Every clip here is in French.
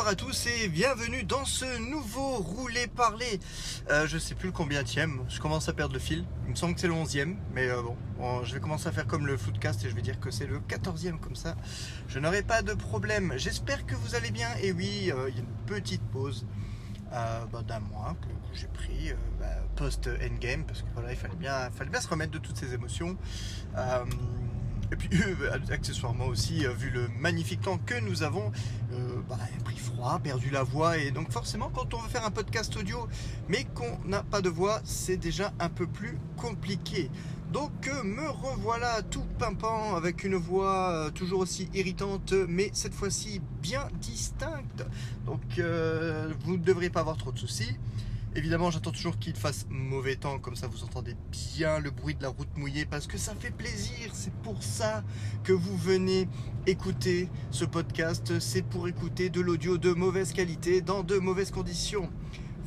Bonsoir à tous et bienvenue dans ce nouveau roulé parler. Euh, je sais plus le combien tième, je commence à perdre le fil. Il me semble que c'est le 11e, mais euh, bon, je vais commencer à faire comme le footcast et je vais dire que c'est le 14e comme ça. Je n'aurai pas de problème. J'espère que vous allez bien. Et oui, euh, il y a une petite pause euh, bah, d'un mois que, j'ai pris bah, post-endgame parce que voilà, il fallait bien, fallait bien se remettre de toutes ces émotions. Et puis, euh, accessoirement aussi, euh, vu le magnifique temps que nous avons, euh, bah, pris froid, perdu la voix. Et donc, forcément, quand on veut faire un podcast audio, mais qu'on n'a pas de voix, c'est déjà un peu plus compliqué. Donc, me revoilà tout pimpant avec une voix toujours aussi irritante, mais cette fois-ci bien distincte. Donc, vous ne devriez pas avoir trop de soucis. Évidemment, j'attends toujours qu'il fasse mauvais temps, comme ça vous entendez bien le bruit de la route mouillée, parce que ça fait plaisir. C'est pour ça que vous venez écouter ce podcast. C'est pour écouter de l'audio de mauvaise qualité dans de mauvaises conditions.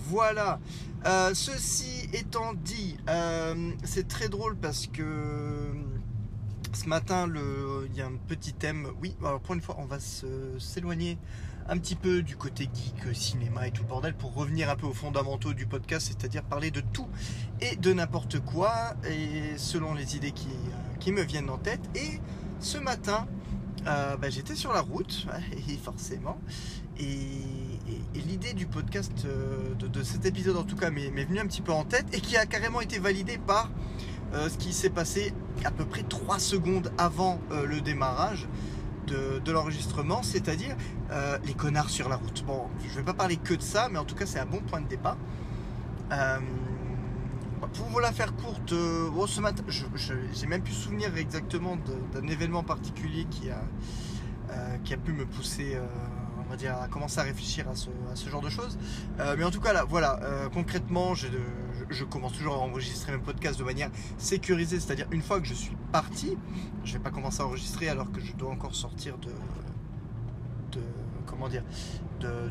Voilà. Euh, ceci étant dit, euh, c'est très drôle parce que ce matin, il y a un petit thème. Oui, alors pour une fois, on va s'éloigner un petit peu du côté geek, cinéma et tout le bordel pour revenir un peu aux fondamentaux du podcast, c'est-à-dire parler de tout et de n'importe quoi, et selon les idées qui, euh, me viennent en tête. Et ce matin, euh, bah, j'étais sur la route, forcément, et, l'idée du podcast, euh, de, cet épisode en tout cas, m'est venue un petit peu en tête, et qui a carrément été validée par euh, ce qui s'est passé à peu près 3 secondes avant euh, le démarrage de, l'enregistrement, c'est-à-dire euh, les connards sur la route. Bon, je vais pas parler que de ça, mais en tout cas c'est un bon point de départ. Euh, pour vous la faire courte, euh, bon, ce matin, j'ai même plus souvenir exactement d'un événement particulier qui a, qui a pu me pousser, à commencer à réfléchir à ce, genre de choses. Mais en tout cas, là, voilà, concrètement, j'ai de- je, commence toujours à enregistrer mes podcasts de manière sécurisée, c'est-à-dire une fois que je suis parti, je vais pas commencer à enregistrer alors que je dois encore sortir de, comment dire,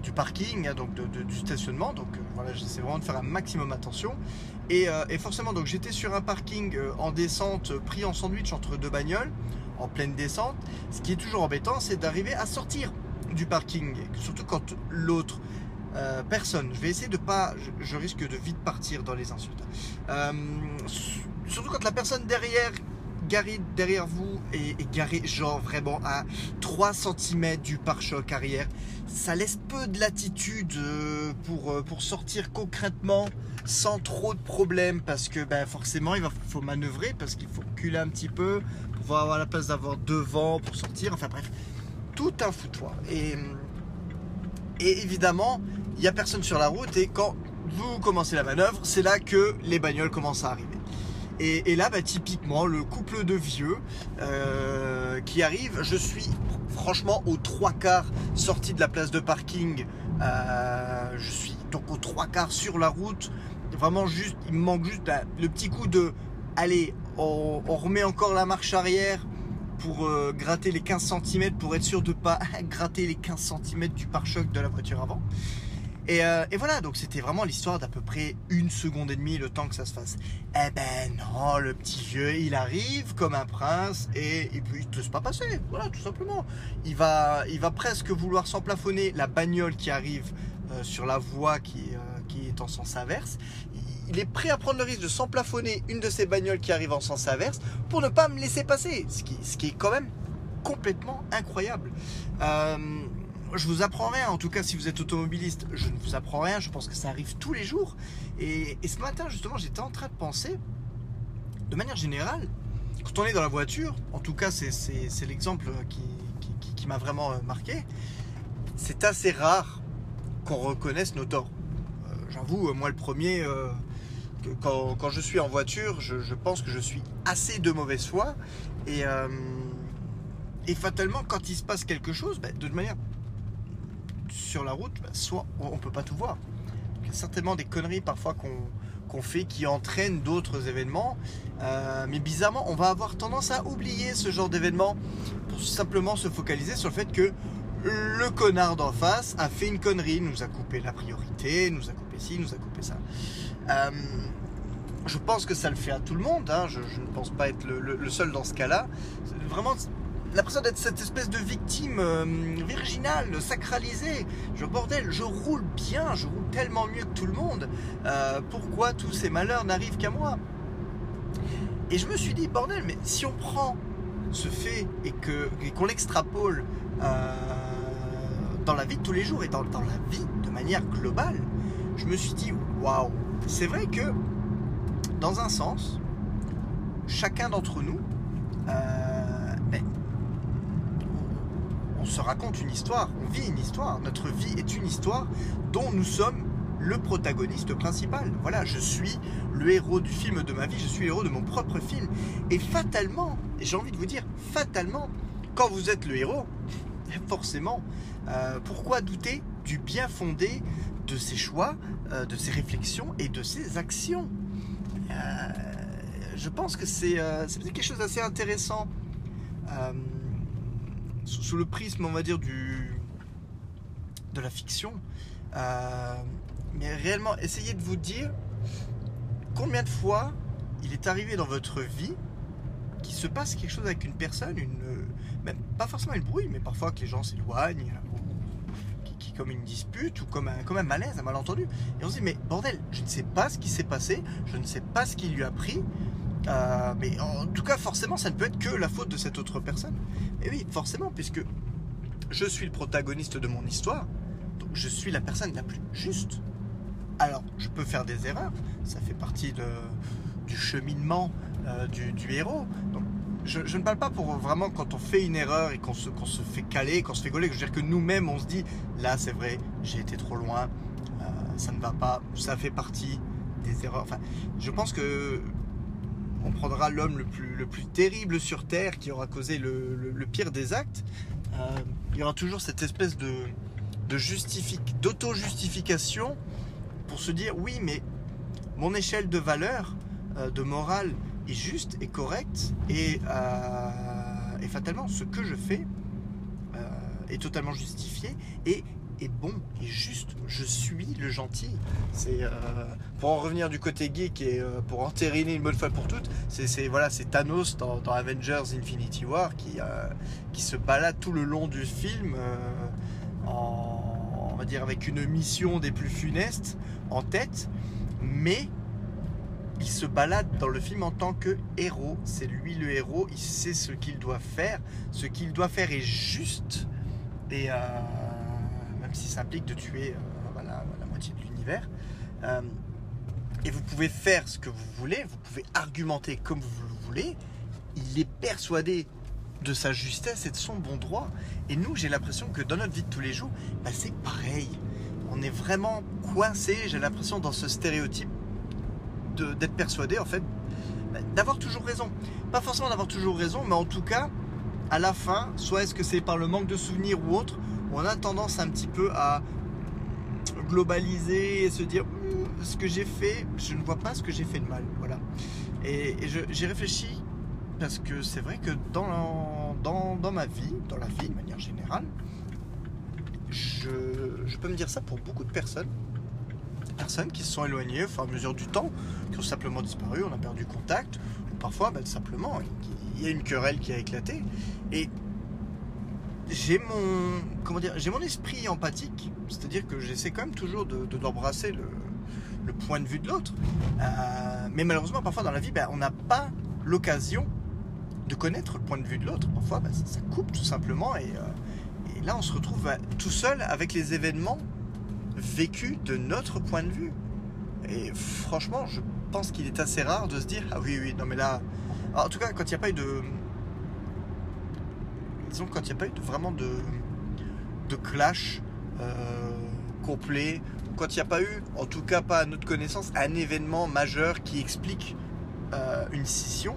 du parking, hein, donc de- du stationnement. Donc euh, voilà, j'essaie vraiment de faire un maximum attention. Et, euh, et forcément, donc j'étais sur un parking euh, en descente, pris en sandwich entre deux bagnoles, en pleine descente. Ce qui est toujours embêtant, c'est d'arriver à sortir du parking, surtout quand l'autre euh, personne. Je vais essayer de pas, je, risque de vite partir dans les insultes. Euh, surtout quand la personne derrière garée derrière vous est, garée genre vraiment à 3 cm du pare-choc arrière. Ça laisse peu de latitude euh, pour, sortir concrètement sans trop de problèmes parce que ben, forcément il faut manœuvrer parce qu'il faut reculer un petit peu pour avoir la place d'avoir devant pour sortir. Enfin bref, tout un foutoir. Et, et évidemment, il n'y a personne sur la route et quand vous commencez la manœuvre, c'est là que les bagnoles commencent à arriver. Et, là, bah, typiquement, le couple de vieux euh, qui arrive, je suis franchement aux trois quarts sorti de la place de parking. Euh, je suis donc aux trois quarts sur la route. Vraiment juste, il me manque juste bah, le petit coup de, allez, on, on remet encore la marche arrière pour euh, gratter les 15 cm pour être sûr de pas gratter les 15 cm du pare-choc de la voiture avant. Et, euh, et voilà, donc c'était vraiment l'histoire d'à peu près une seconde et demie le temps que ça se fasse. Eh ben non, le petit vieux, il arrive comme un prince et, et puis il te laisse pas passer, voilà, tout simplement. Il va, il va presque vouloir s'emplafonner la bagnole qui arrive euh, sur la voie qui, euh, qui est en sens inverse. Il est prêt à prendre le risque de s'emplafonner une de ces bagnoles qui arrive en sens inverse pour ne pas me laisser passer, ce qui, ce qui est quand même complètement incroyable. Euh, je vous apprends rien, en tout cas si vous êtes automobiliste, je ne vous apprends rien, je pense que ça arrive tous les jours. Et, ce matin justement j'étais en train de penser, de manière générale, quand on est dans la voiture, en tout cas c'est- l'exemple qui, m'a vraiment euh, marqué, c'est assez rare qu'on reconnaisse nos torts. Euh, J'avoue, euh, moi le premier, quand, je suis en voiture, je, pense que je suis assez de mauvaise foi. Et, fatalement, quand il se passe quelque chose, bah, de manière, sur la route, bah, soit on ne peut pas tout voir. Il y a certainement des conneries parfois qu'on fait qui entraînent d'autres événements. Euh, mais bizarrement, on va avoir tendance à oublier ce genre d'événement pour simplement se focaliser sur le fait que le connard d'en face a fait une connerie, nous a coupé la priorité, nous a coupé ci, nous a coupé ça. Euh, je pense que ça le fait à tout le monde, hein. je, ne pense pas être le, le- seul dans ce cas-là. Vraiment, l'impression d'être cette espèce de victime euh, virginale, sacralisée. Je bordel, je roule bien, je roule tellement mieux que tout le monde. Euh, pourquoi tous ces malheurs n'arrivent qu'à moi? Et je me suis dit, bordel, mais si on prend ce fait et qu'on l'extrapole euh, dans la vie de tous les jours et dans, dans la vie de manière globale, je me suis dit, waouh, c'est vrai que dans un sens, chacun d'entre nous, euh, on se raconte une histoire, on vit une histoire. Notre vie est une histoire dont nous sommes le protagoniste principal. Voilà, je suis le héros du film de ma vie, je suis le de mon propre film. Et fatalement, et j'ai envie de vous dire, fatalement, quand vous êtes le héros, forcément, euh, pourquoi douter du bien fondé de ses choix, euh, de ses réflexions et de ses actions? Euh, Je pense que c'est quelque chose d'assez intéressant sous le prisme, on va dire, du, de la fiction. mais réellement, essayez de vous dire combien de fois il est arrivé dans votre vie qu'il se passe quelque chose avec une personne, une, même pas forcément une bruit, mais parfois que les gens s'éloignent, qui, qui, comme une dispute ou comme un, comme un malaise, un malentendu. Et on se dit, mais bordel, je ne sais pas ce qui s'est passé, je ne sais pas ce qui lui a pris, euh, mais en tout cas, forcément, ça ne peut être que la faute de cette autre personne. Et oui, forcément, puisque je suis le protagoniste de mon histoire, donc je suis la personne la plus juste. Alors, je peux faire des erreurs, ça fait partie du cheminement euh, du, héros. Donc, je, ne parle pas pour vraiment quand on fait une erreur et qu'on se, se fait caler, qu'on se fait gauler. Je veux dire que nous-mêmes, on se dit, là, c'est vrai, j'ai été trop loin, euh, ça ne va pas, ça fait partie des erreurs. Enfin, je pense que on prendra l'homme le plus, le plus terrible sur Terre qui aura causé le, le, pire des actes. Euh, il y aura toujours cette espèce de, de justific, d'auto-justification pour se dire, oui, mais mon échelle de valeur, euh, de morale, est juste et correcte et, euh, et fatalement ce que je fais est totalement justifié et est bon et juste. Je suis le gentil. C'est euh, pour en revenir du côté geek et euh, pour entériner une bonne fois pour toutes, c'est voilà, c'est Thanos dans, Avengers Infinity War qui euh, qui se balade tout le long du film on va dire avec une mission des plus funestes en tête, mais il se balade dans le film en tant que héros. C'est lui le héros, il sait ce qu'il doit faire. Ce qu'il doit faire est juste. Et si ça implique de tuer euh, la moitié de l'univers. Euh, et vous pouvez faire ce que vous voulez, vous pouvez argumenter comme vous le voulez. Il est persuadé de sa justesse et de son bon droit. Et nous, j'ai l'impression que dans notre vie de tous les jours, bah, c'est pareil. On est vraiment coincé, j'ai l'impression, dans ce stéréotype d'être persuadé en fait d'avoir toujours raison. Pas forcément d'avoir toujours raison, mais en tout cas, à la fin, soit est-ce que c'est par le manque de souvenirs ou autre, on a tendance un petit peu à globaliser et se dire ce que j'ai fait, je ne vois pas ce que j'ai fait de mal. Voilà. Et, j'ai réfléchi parce que c'est vrai que dans, dans, dans, ma vie, dans la vie de manière générale, je, je peux me dire ça pour beaucoup de personnes personnes qui se sont éloignées au fur et à mesure du temps, qui ont simplement disparu, on a perdu contact, ou parfois ben, simplement il y a une querelle qui a éclaté. Et j'ai mon comment dire j'ai mon esprit empathique, c'est-à-dire que j'essaie quand même toujours de, d'embrasser le, le, point de vue de l'autre. Euh, mais malheureusement parfois dans la vie ben, on n'a pas l'occasion de connaître le point de vue de l'autre. Parfois ben, ça, coupe tout simplement et, euh, là on se retrouve ben, tout seul avec les événements vécu de notre point de vue. Et franchement, je pense qu'il est assez rare de se dire Ah oui, oui, non, mais là. en tout cas, quand il n'y a pas eu de. Disons, quand il n'y a pas eu vraiment de, de clash euh, complet, quand il n'y a pas eu, en tout cas pas à notre connaissance, un événement majeur qui explique euh, une scission.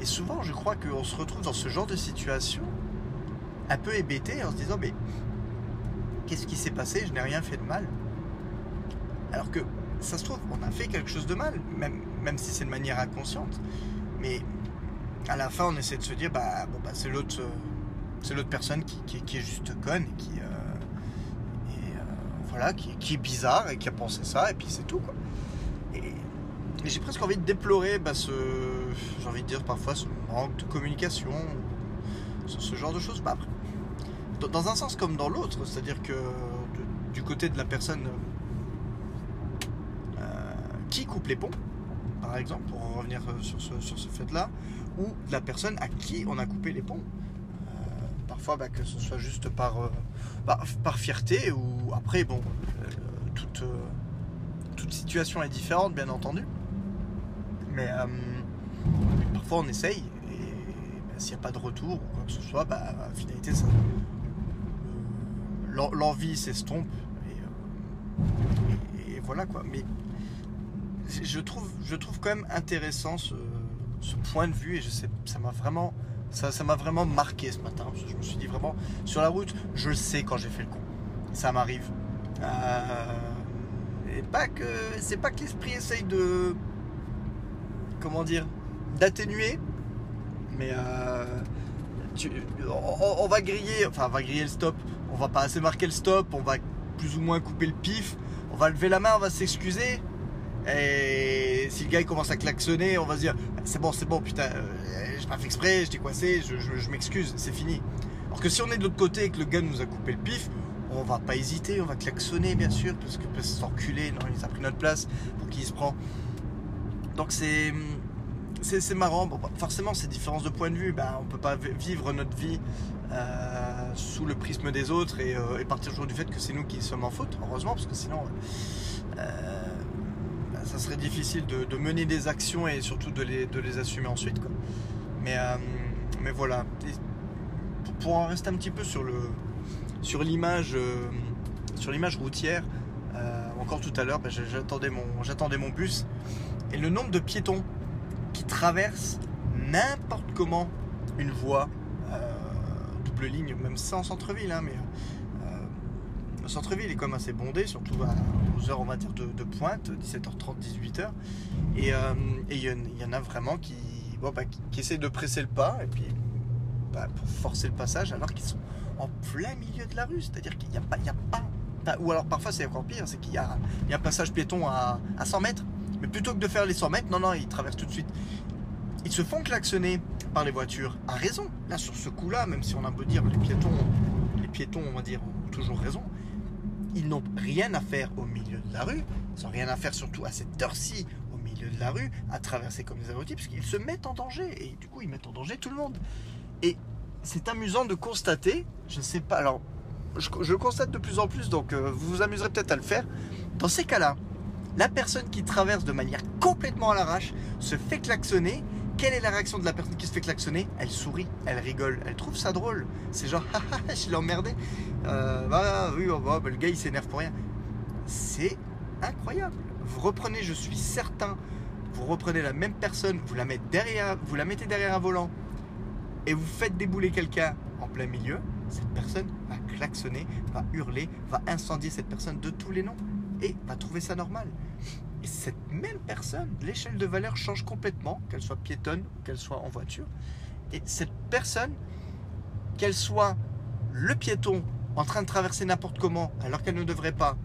Et souvent, je crois qu'on se retrouve dans ce genre de situation un peu hébété en se disant Mais qu'est-ce qui s'est passé? Je n'ai rien fait de mal. Alors que ça se trouve, on a fait quelque chose de mal, même, même si c'est de manière inconsciente. Mais à la fin, on essaie de se dire, bah, bon, bah c'est l'autre, c'est l'autre personne qui, qui, qui, est juste conne et qui, euh, et, euh, voilà, qui, qui, est bizarre et qui a pensé ça, et puis c'est tout, quoi. Et, j'ai presque envie de déplorer bah, ce, j'ai envie de dire parfois ce manque de communication, ce, genre de choses. Bah, dans un sens comme dans l'autre, c'est-à-dire que du côté de la personne qui coupe les ponts, par exemple, pour revenir sur ce, sur ce fait-là, ou de la personne à qui on a coupé les ponts. Bah, que ce soit juste par, bah, par fierté, ou après, bon, toute, toute situation est différente, bien entendu. Mais parfois, on essaye, et s'il n'y a pas de retour ou quoi que ce soit, bah, en finalité, l'envie s'estompe et, et, voilà quoi. Mais je trouve, je trouve quand même intéressant ce, point de vue et je sais, ça m'a vraiment, ça, m'a vraiment marqué ce matin. Je me suis dit vraiment, sur la route, je sais quand j'ai fait le con. Ça m'arrive. Euh, et pas que, c'est pas que l'esprit essaye de, comment dire, d'atténuer, mais euh, on, va griller, enfin on va griller le stop. On va pas assez marquer le stop, on va plus ou moins couper le pif, on va lever la main, on va s'excuser. Et si le gars commence à klaxonner, on va se dire c'est bon, c'est bon, putain, euh, j'ai pas fait exprès, j'étais coincé, je, m'excuse, c'est fini. Alors que si on est de l'autre côté et que le gars nous a coupé le pif, on va pas hésiter, on va klaxonner bien sûr, parce que peut s'enculer, non, il a pris notre place, pour qui il se prend. Donc c'est c'est marrant. Forcément, ces différences de point de vue, ben, on peut pas vivre notre vie euh, sous le prisme des autres euh, et, partir toujours du fait que c'est nous qui sommes en faute, heureusement, parce que sinon, ça serait difficile de, mener des actions et surtout de les, assumer ensuite. Quoi. Mais, euh, voilà. pour, en rester un petit peu sur euh, l'image routière, euh, encore tout à l'heure, j'attendais mon j'attendais mon bus et le nombre de piétons qui traversent n'importe comment une voie double ligne, même sans centre-ville, hein, mais le centre-ville est quand même assez bondé, surtout aux heures, on va dire, de, pointe, 17h30, 18h. Et il y, en a vraiment qui, bon, bah, qui, de presser le pas, et puis bah, pour forcer le passage, alors qu'ils sont en plein milieu de la rue. C'est-à-dire qu'il n'y a pas, y a pas, ou alors parfois c'est encore pire, c'est qu'il y, a, un passage piéton à, 100 mètres. Mais plutôt que de faire les 100 mètres, non, non, ils traversent tout de suite. Ils se font klaxonner par les voitures à raison. Là, sur ce coup-là, même si on a beau dire les piétons, les piétons, on va dire, ont toujours raison ils n'ont rien à faire au milieu de la rue, ils n'ont rien à faire surtout à cette heure-ci au milieu de la rue, à traverser comme des abrutis, parce qu'ils se mettent en danger, et du coup ils mettent en danger tout le monde. Et c'est amusant de constater, je ne sais pas, alors je, constate de plus en plus, donc euh, vous vous amuserez peut-être à le faire, dans ces cas-là, la personne qui traverse de manière complètement à l'arrache se fait klaxonner quelle est la réaction de la personne qui se fait klaxonner? Elle sourit, elle rigole, elle trouve ça drôle. C'est genre, je l'ai emmerdé. Euh, bah, oui, oh, bah, bah, le gars il s'énerve pour rien. C'est incroyable. Vous reprenez, je suis certain, vous reprenez la même personne, vous la mettez derrière, vous la mettez derrière un volant et vous faites débouler quelqu'un en plein milieu. Cette personne va klaxonner, va hurler, va incendier cette personne de tous les noms et va trouver ça normal. Et cette même personne, l'échelle de valeur change complètement, qu'elle soit piétonne ou qu'elle soit en voiture. Et cette personne, qu'elle soit le piéton en train de traverser n'importe comment, alors qu'elle ne devrait pas,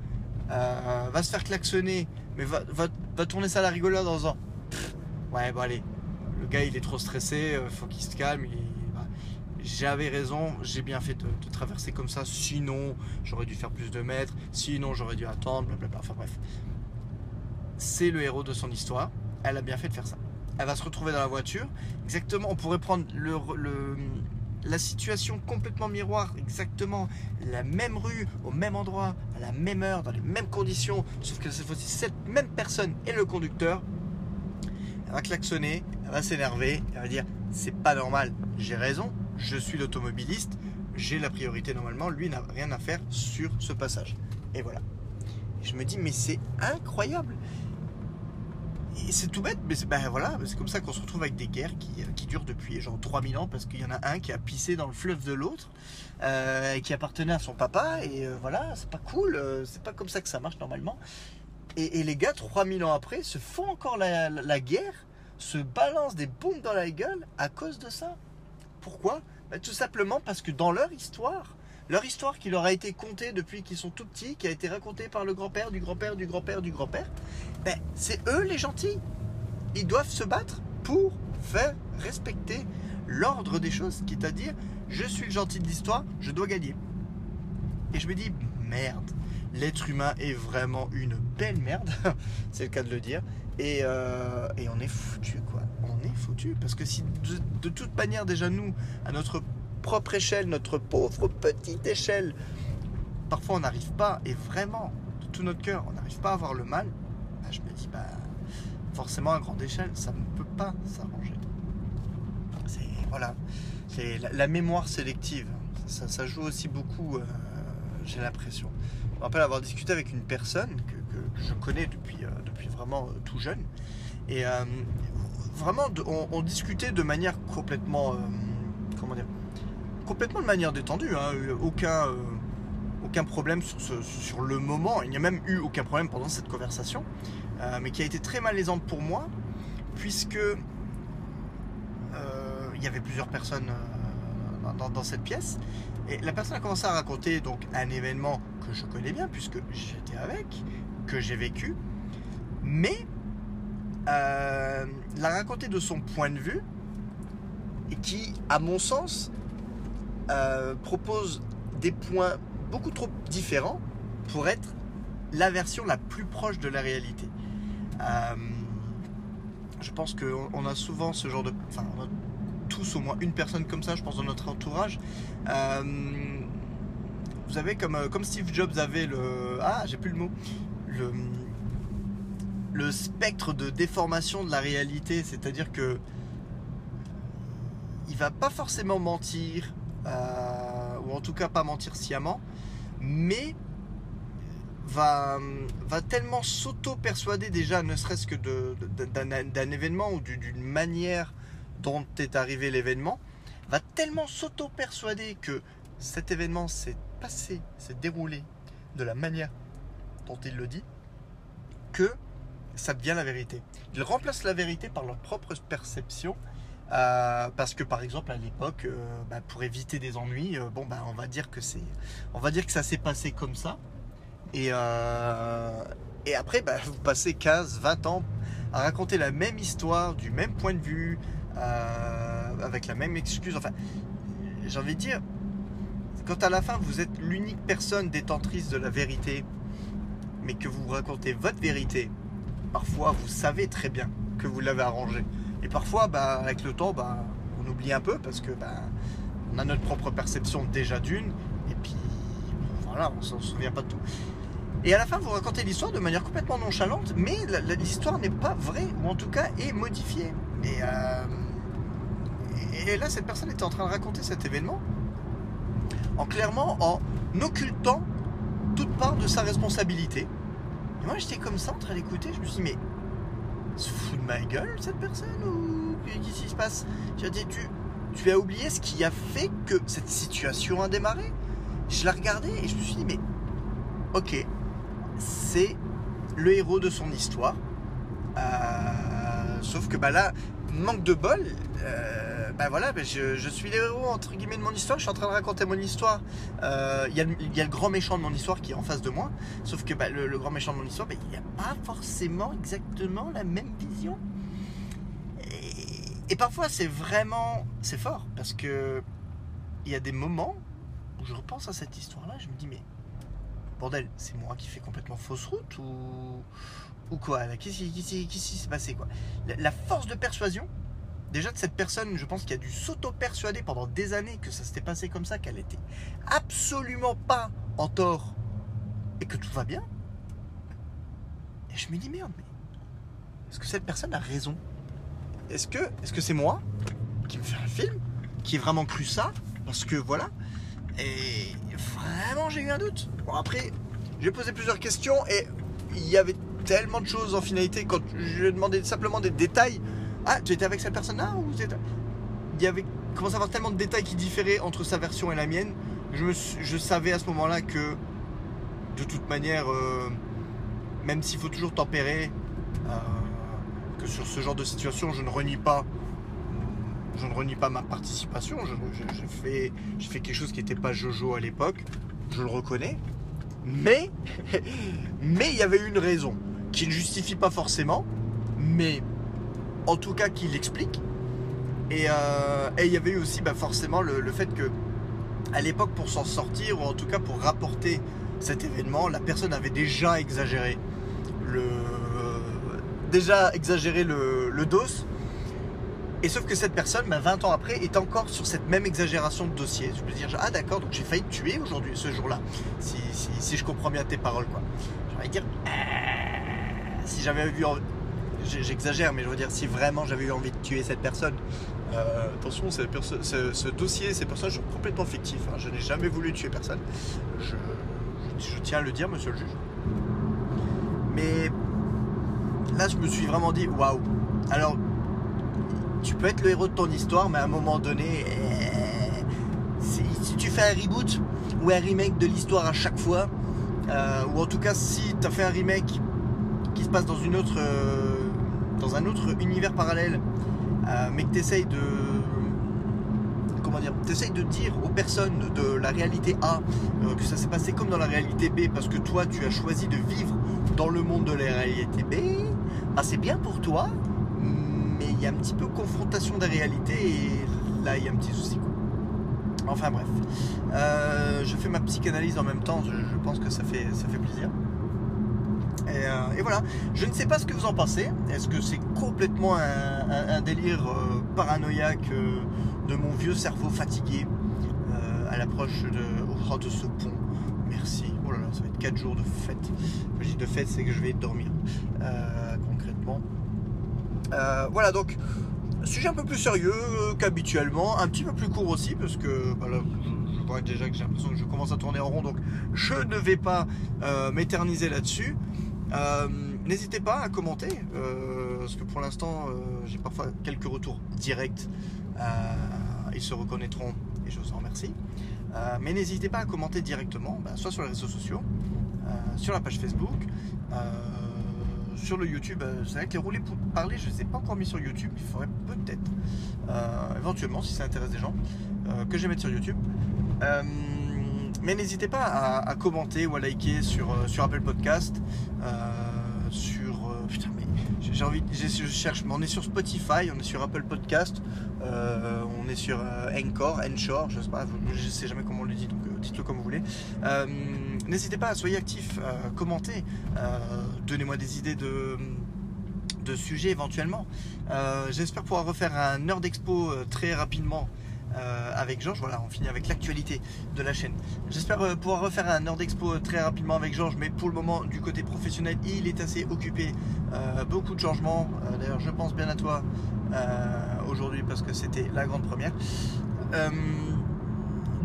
euh, va se faire klaxonner, mais va, va, tourner ça à la rigolade en disant Ouais, bon, allez, le gars il est trop stressé, euh, faut qu'il se calme. J'avais raison, j'ai bien fait de, de, traverser comme ça, sinon j'aurais dû faire plus de mètres, sinon j'aurais dû attendre, blablabla. Enfin bref c'est le héros de son histoire. Elle a bien fait de faire ça. Elle va se retrouver dans la voiture. Exactement, on pourrait prendre la situation complètement miroir, exactement la même rue, au même endroit, à la même heure, dans les mêmes conditions, sauf que cette fois-ci, cette même personne est le conducteur. Elle va klaxonner, elle va s'énerver, elle va dire c'est pas normal, j'ai raison, je suis l'automobiliste, j'ai la priorité normalement, lui n'a rien à faire sur ce passage. Et voilà. je me dis mais c'est incroyable c'est tout bête, mais c'est ben voilà, c'est comme ça qu'on se retrouve avec des guerres qui, euh, durent depuis genre 3000 ans parce qu'il y en a un qui a pissé dans le fleuve de l'autre euh, et qui appartenait à son papa et euh, voilà, c'est pas cool, c'est pas comme ça que ça marche normalement. Et, les gars, 3000 ans après, se font encore la, guerre, se balancent des bombes dans la gueule à cause de ça. Pourquoi? Ben, Tout simplement parce que dans leur histoire, leur histoire qui leur a été contée depuis qu'ils sont tout petits, qui a été racontée par le grand-père, du grand-père, du grand-père, du grand-père, ben, c'est eux les gentils. Ils doivent se battre pour faire respecter l'ordre des choses, qui est à dire je suis le gentil de l'histoire, je dois gagner. Et je me dis merde, l'être humain est vraiment une belle merde, c'est le cas de le dire. Et, euh, et, on est foutu quoi, on est foutu parce que si de, de toute manière déjà nous, à notre propre échelle, notre pauvre petite échelle, parfois on n'arrive pas, et vraiment, de tout notre cœur, on n'arrive pas à avoir le mal, bah, je me dis, bah, forcément à grande échelle, ça ne peut pas s'arranger. C'est, voilà, c'est la, mémoire sélective, ça, joue aussi beaucoup, euh, j'ai l'impression. Je me rappelle avoir discuté avec une personne que, je connais depuis, euh, vraiment euh, tout jeune, et vraiment, on, discutait de manière complètement, comment dire, complètement de manière détendue, hein, aucun aucun problème sur, sur le moment. Il n'y a même eu aucun problème pendant cette conversation, euh, mais qui a été très malaisante pour moi, puisque euh, il y avait plusieurs personnes euh, dans, cette pièce. Et la personne a commencé à raconter donc un événement que je connais bien, puisque j'étais avec, que j'ai vécu, mais l'a raconté de son point de vue, et qui, à mon sens, propose des points beaucoup trop différent pour être la version la plus proche de la réalité. Euh, je pense qu'on a souvent ce genre de... Enfin, on a tous au moins une personne comme ça, je pense, dans notre entourage. Euh, vous savez, comme, euh, comme Steve Jobs avait le... Ah, j'ai plus le mot. Le, le spectre de déformation de la réalité, c'est-à-dire que il va pas forcément mentir, ou en tout cas pas mentir sciemment, mais va, va tellement s'auto-persuader déjà, ne serait-ce que d'un événement ou d'une manière dont est arrivé l'événement, va tellement s'auto-persuader que cet événement s'est passé, s'est déroulé de la manière dont il le dit, que ça devient la vérité. Ils remplacent la vérité par leur propre perception euh, parce que par exemple à l'époque, euh, bah, pour éviter des ennuis, euh, bon bah on va dire que c'est, on va dire que ça s'est passé comme ça. Et, et après, bah, vous passez 15, 20 ans à raconter la même histoire, du même point de vue, avec la même excuse. Enfin, j'ai envie de dire, quand à la fin vous êtes l'unique personne détentrice de la vérité, mais que vous racontez votre vérité, parfois vous savez très bien que vous l'avez arrangé. Parfois, bah, avec le temps, bah, on oublie un peu parce que bah, on a notre propre perception déjà d'une, et puis voilà, on s'en souvient pas de tout. Et à la fin, vous racontez l'histoire de manière complètement nonchalante, mais l'histoire n'est pas vraie, ou en tout cas est modifiée. Et, euh, et là, cette personne était en train de raconter cet événement, en clairement en occultant toute part de sa responsabilité. Et moi, j'étais comme ça en train d'écouter, je me suis dit, mais se fout de ma gueule cette personne ou qu'est-ce qui se passe? Tu, tu as oublié ce qui a fait que cette situation a démarré? Je la regardais et je me suis dit mais ok, c'est le héros de son histoire. Euh, sauf que bah là, manque de bol. Euh, ben voilà, ben je, suis le héros entre guillemets de mon histoire, je suis en train de raconter mon histoire. Euh, il y, a le grand méchant de mon histoire qui est en face de moi, sauf que ben, le, grand méchant de mon histoire, ben, il n'y a pas forcément exactement la même vision. Et, parfois c'est vraiment, c'est fort, parce que il y a des moments où je repense à cette histoire-là, je me dis mais bordel, c'est moi qui fais complètement fausse route ou, ou quoi? Qu'est-ce qui s'est passé quoi? La force de persuasion déjà de cette personne, je pense qu'il a dû s'auto-persuader pendant des années que ça s'était passé comme ça, qu'elle était absolument pas en tort et que tout va bien. Et je me dis merde, mais est-ce que cette personne a raison? Est-ce que est-ce c'est moi qui me fait un film qui ai vraiment cru ça? Parce que voilà. Et vraiment j'ai eu un doute. Bon après, j'ai posé plusieurs questions et il y avait tellement de choses en finalité quand je lui ai demandé simplement des détails ah, tu étais avec cette personne-là ou Il y avait commencé à avoir tellement de détails qui différaient entre sa version et la mienne. Je, je savais à ce moment-là que, de toute manière, euh, même s'il faut toujours tempérer, euh, que sur ce genre de situation, je ne renie pas je ne renie pas ma participation. J'ai fait, fait, quelque chose qui n'était pas Jojo à l'époque. Je le reconnais. Mais, mais il y avait une raison qui ne justifie pas forcément. Mais en tout cas qu'il l'explique. Et euh, et il y avait eu aussi bah, forcément le, fait que à l'époque pour s'en sortir ou en tout cas pour rapporter cet événement, la personne avait déjà exagéré le déjà exagéré le, dos. Et sauf que cette personne, bah, 20 ans après, est encore sur cette même exagération de dossier. Je peux dire, ah d'accord, donc j'ai failli te tuer aujourd'hui, ce jour-là, si, je comprends bien tes paroles, quoi. J'aurais dire, euh, si j'avais eu j'exagère, mais je veux dire, si vraiment j'avais eu envie de tuer cette personne, euh, attention, ce, dossier, ces personnages sont complètement fictifs. hein. Je n'ai jamais voulu tuer personne. Je, tiens à le dire, monsieur le juge. Mais là, je me suis vraiment dit, waouh. Alors, tu peux être le héros de ton histoire, mais à un moment donné, si, si tu fais un reboot ou un remake de l'histoire à chaque fois, euh, ou en tout cas si tu as fait un remake qui se passe dans une autre, euh, dans un autre univers parallèle, euh, mais que tu essayes de comment dire, t'essayes de dire aux personnes de la réalité A euh, que ça s'est passé comme dans la réalité B parce que toi tu as choisi de vivre dans le monde de la réalité B, bah, c'est bien pour toi, mais il y a un petit peu confrontation des réalités et là il y a un petit souci. Enfin bref, Euh, je fais ma psychanalyse en même temps, je, je pense que ça fait, ça fait plaisir. Et, euh, et voilà, je ne sais pas ce que vous en pensez. Est-ce que c'est complètement un, délire euh, paranoïaque euh, de mon vieux cerveau fatigué à l'approche de, de ce pont? Merci. Oh là là, ça va être 4 jours de fête. Quand je dis de fête, c'est que je vais dormir concrètement. Voilà donc sujet un peu plus sérieux qu'habituellement, un petit peu plus court aussi parce que bah je, je vois déjà que j'ai l'impression que je commence à tourner en rond donc je ne vais pas m'éterniser là-dessus. Euh, N'hésitez pas à commenter euh, parce que pour l'instant euh, j'ai parfois quelques retours directs. Ils se reconnaîtront et je vous en remercie. Mais n'hésitez pas à commenter directement, bah, soit sur les réseaux sociaux, sur la page Facebook, sur le YouTube. C'est vrai que les roulés pour parler, je ne les pas encore mis sur YouTube. Il faudrait peut-être, éventuellement, si ça intéresse des gens, que je les mette sur YouTube. Mais n'hésitez pas à, commenter ou à liker sur, euh, sur Apple Podcast, euh, sur euh, putain mais j'ai envie, je cherche, mais on est sur Spotify, on est sur Apple Podcast, on est sur Encore, Encore, je sais pas, je sais jamais comment on le dit, donc dites-le comme vous voulez. N'hésitez pas, soyez actifs, commentez, donnez-moi des idées de de sujets éventuellement. J'espère pouvoir refaire un Nerd Expo très rapidement euh, avec Georges. Voilà, on finit avec l'actualité de la chaîne. J'espère euh, pouvoir refaire un Nerd Expo euh, très rapidement avec Georges, mais pour le moment, du côté professionnel, il est assez occupé. Beaucoup de changements. D'ailleurs, je pense bien à toi aujourd'hui parce que c'était la grande première.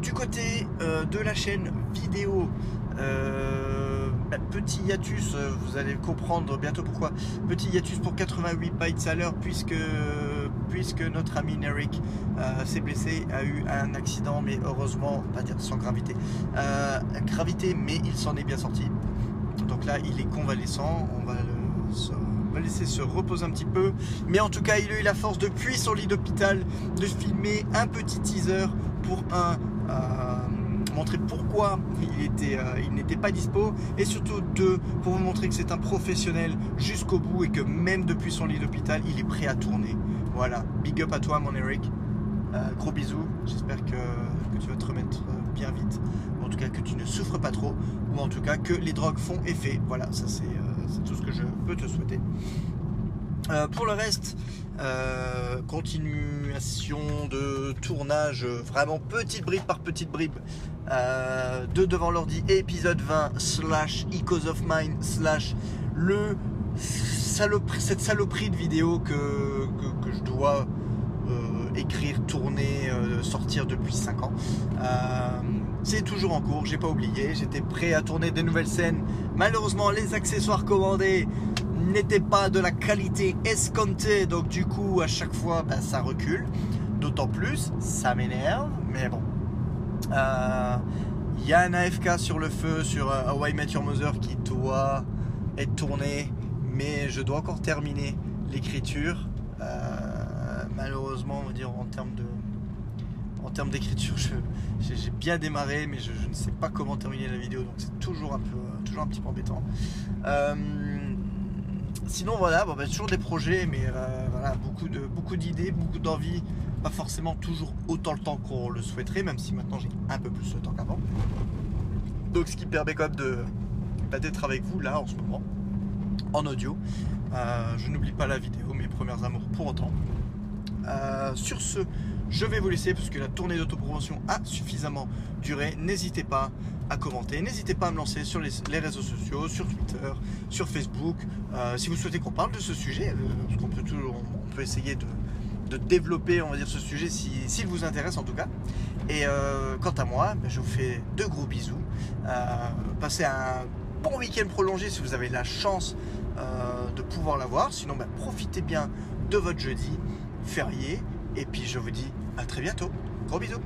Du côté de la chaîne vidéo, bah, petit hiatus, vous allez comprendre bientôt pourquoi. Petit hiatus pour 88 bytes à l'heure puisque, puisque notre ami Eric euh, s'est blessé, a eu un accident, mais heureusement, pas dire sans gravité, euh, gravité, mais il s'en est bien sorti. Donc là, il est convalescent, on va le, laisser se reposer un petit peu. Mais en tout cas, il a eu la force depuis son lit d'hôpital de filmer un petit teaser pour un euh, montrer pourquoi il il n'était pas dispo et surtout deux pour vous montrer que c'est un professionnel jusqu'au bout et que même depuis son lit d'hôpital, il est prêt à tourner. Voilà, big up à toi, mon Eric. Euh, gros bisous. J'espère que, tu vas te remettre euh, bien vite. En tout cas, que tu ne souffres pas trop. Ou en tout cas, que les drogues font effet. Voilà, ça c'est euh, tout ce que je peux te souhaiter. Pour le reste, continuation de tournage, vraiment petite bribe par petite bribe, de devant l'ordi, épisode 20 slash Ecos of Mine slash le cette saloperie de vidéo que, je dois euh, écrire, tourner, euh, sortir depuis 5 ans. Euh, c'est toujours en cours, j'ai pas oublié, j'étais prêt à tourner des nouvelles scènes. Malheureusement, les accessoires commandés n'étaient pas de la qualité escomptée, donc du coup, à chaque fois, bah, ça recule. D'autant plus, ça m'énerve, mais bon. Il y a un AFK sur le feu sur euh, How I Met Mother qui doit être tourné, mais je dois encore terminer l'écriture. Euh, malheureusement, on va dire en termes de en termes d'écriture, j'ai bien démarré, mais je, ne sais pas comment terminer la vidéo, donc c'est toujours un peu, toujours un petit peu embêtant. Euh, sinon, voilà, bon, bah, toujours des projets, mais euh, voilà, beaucoup de beaucoup d'idées, beaucoup d'envies, pas forcément toujours autant le temps qu'on le souhaiterait, même si maintenant j'ai un peu plus de temps qu'avant. Donc ce qui permet quand même de bah, d'être avec vous là en ce moment en audio. Euh, je n'oublie pas la vidéo, mes premières amours pour autant. Euh, sur ce, je vais vous laisser parce que la tournée d'autopromotion a suffisamment duré. N'hésitez pas à commenter, n'hésitez pas à me lancer sur les, réseaux sociaux, sur Twitter, sur Facebook. Euh, si vous souhaitez qu'on parle de ce sujet, parce qu'on peut toujours, on peut essayer de, développer, on va dire, ce sujet s'il vous intéresse en tout cas. Et quant à moi, ben, je vous fais de gros bisous. passez un bon week-end prolongé si vous avez la chance euh, de pouvoir l'avoir. Sinon, bah, profitez bien de votre jeudi férié. Et puis je vous dis à très bientôt. Gros bisous